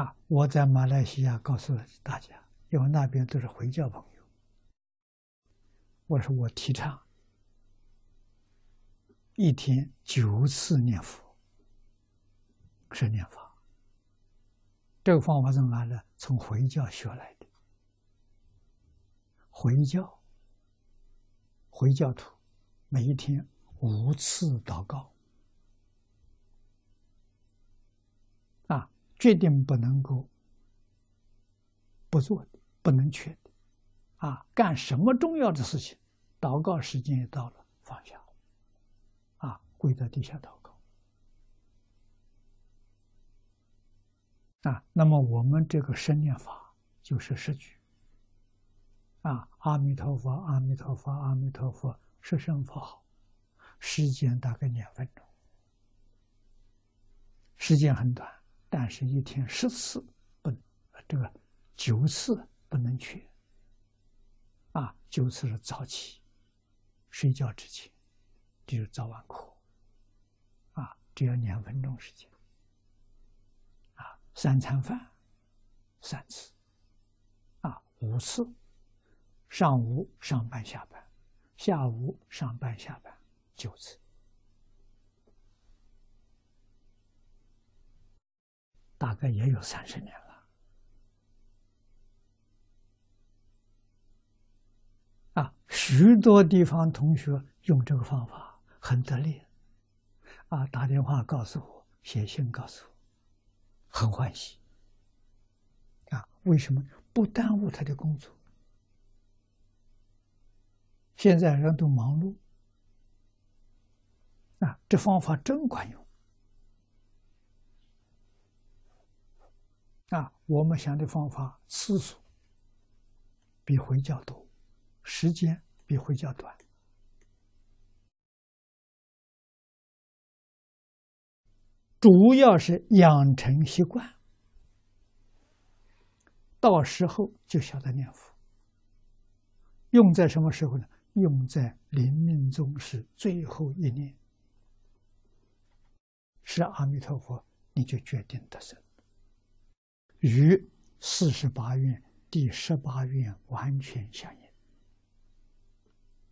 啊，我在马来西亚告诉大家，因为那边都是回教朋友，我说我提倡一天九次念佛，是念法。这个方法怎么来的？从回教学来的。回教，回教徒每一天五次祷告。决定不能够不做的，不能缺的，啊，干什么重要的事情，祷告时间也到了，放下，啊，跪在地下祷告，啊，那么我们这个生念法就是十句，啊，阿弥陀佛，阿弥陀佛，阿弥陀佛，十声佛号，时间大概两分钟，时间很短。但是，一天十次不，这个九次不能缺。啊，九次是早起，睡觉之前，就是早晚课。啊，只要两分钟时间。啊，三餐饭三次。啊，五次，上午上班下班，下午上班下班九次。大概也有三十年了，啊，许多地方同学用这个方法很得力，啊，打电话告诉我，写信告诉我，很欢喜，啊，为什么不耽误他的工作？现在人都忙碌，啊，这方法真管用。啊，我们想的方法次数比回教多，时间比回教短，主要是养成习惯，到时候就晓得念佛。用在什么时候呢？用在临命终时最后一念，是阿弥陀佛，你就决定得生。与四十八愿第十八愿完全相应。